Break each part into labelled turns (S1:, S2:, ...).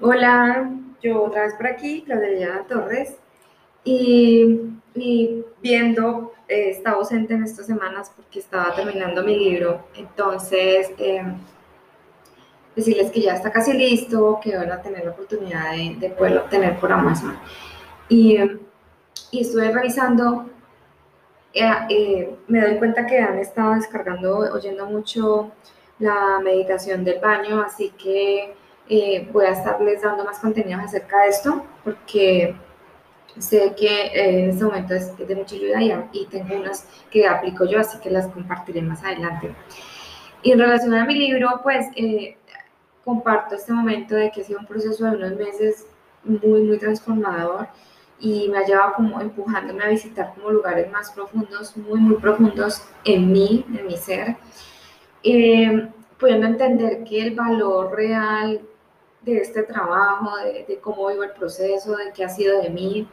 S1: Hola, yo otra vez por aquí, Claudia Torres, y, viendo, eh, estaba ausente en estas semanas porque estaba terminando mi libro, entonces eh, decirles que ya está casi listo, que van a tener la oportunidad de, de poderlo obtener por Amazon. Y, y estuve revisando, eh, eh, me doy cuenta que han estado descargando, oyendo mucho la meditación del baño, así que eh, voy a estarles dando más contenidos acerca de esto, porque sé que en este momento es, de mucha ayuda y, y tengo unas que aplico yo, así que las compartiré más adelante. Y en relación a mi libro, pues comparto este momento de que ha sido un proceso de unos meses muy, muy transformador y me ha llevado como empujándome a visitar como lugares más profundos, muy, muy profundos en mí, en mi ser, eh, pudiendo entender que el valor real de este trabajo, de, cómo vivo el proceso, de qué ha sido de mí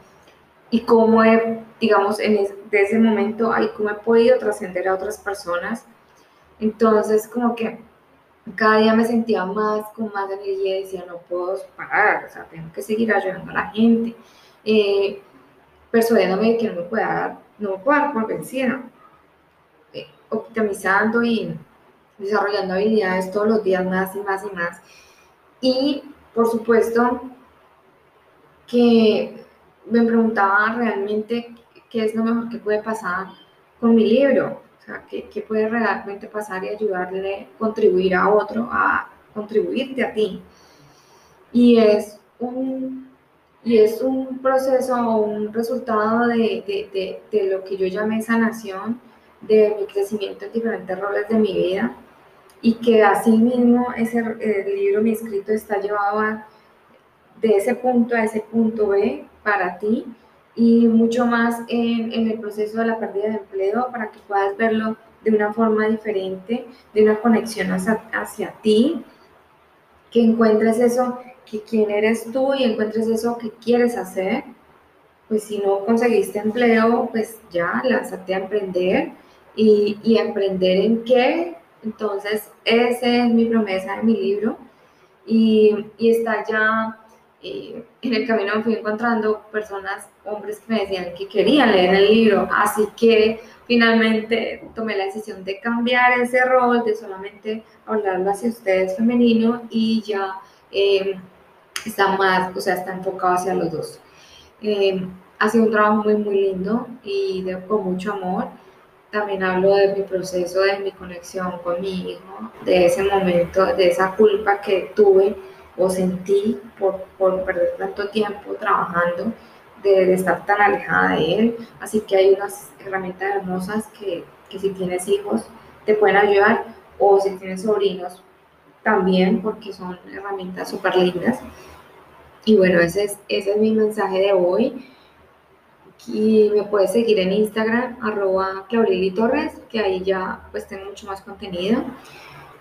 S1: y cómo he, digamos, en ese momento, ahí cómo he podido trascender a otras personas. Entonces, como que cada día me sentía más, con más energía y decía, no puedo parar, o sea, tengo que seguir ayudando a la gente, eh, persuadiéndome de que no me pueda, no me puedo dar por vencida, eh, optimizando y desarrollando habilidades todos los días más y más y más. Y, por supuesto, que me preguntaba realmente qué es lo mejor que puede pasar con mi libro sea, ¿qué, puede realmente pasar y ayudarle, contribuir a otro, a contribuirte a ti? Y es un, y es un proceso o un resultado de, de, de, lo que yo llamé sanación, de mi crecimiento en diferentes roles de mi vida y que así mismo ese el libro, mi escrito, está llevado de ese punto a ese punto B para ti y mucho más en, en, el proceso de la pérdida de empleo para que puedas verlo de una forma diferente, de una conexión hacia, hacia ti, que encuentres eso que quién eres tú y encuentres eso que quieres hacer. Pues si no conseguiste empleo, pues ya lánzate a emprender y, y emprender en qué. Entonces, esa es mi promesa de mi libro y, está ya en el camino me fui encontrando personas, hombres que me decían que querían leer el libro, así que finalmente tomé la decisión de cambiar ese rol, de solamente hablarlo hacia ustedes femenino y ya eh, está más, o sea, está enfocado hacia los dos. Eh, ha sido un trabajo muy, muy lindo y con mucho amor. También hablo de mi proceso, de mi conexión con mi hijo, de ese momento, de esa culpa que tuve o sentí por, por perder tanto tiempo trabajando, de, estar tan alejada de él. Así que hay unas herramientas hermosas que, que si tienes hijos te pueden ayudar o si tienes sobrinos también porque son herramientas súper lindas. Y bueno, ese es, ese es mi mensaje de hoy. Y me puedes seguir en Instagram, arroba Torres, que ahí ya pues tengo mucho más contenido.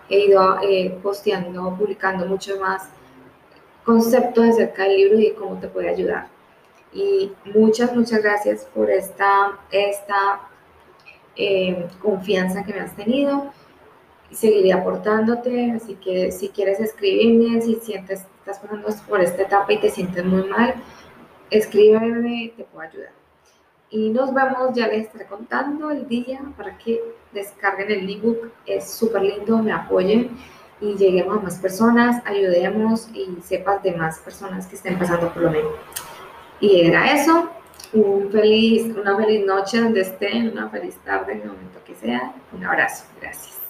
S1: He ido eh, posteando, publicando mucho más conceptos acerca del libro y cómo te puede ayudar. Y muchas, muchas gracias por esta, esta eh, confianza que me has tenido. Seguiré aportándote, así que si quieres escribirme, si sientes, estás pasando por esta etapa y te sientes muy mal, escríbeme, te puedo ayudar. Y nos vemos, ya les estaré contando el día para que descarguen el ebook. Es súper lindo, me apoyen y lleguemos a más personas, ayudemos y sepas de más personas que estén pasando por lo mismo. Y era eso, un feliz, una feliz noche donde estén, una feliz tarde en el momento que sea. Un abrazo, gracias.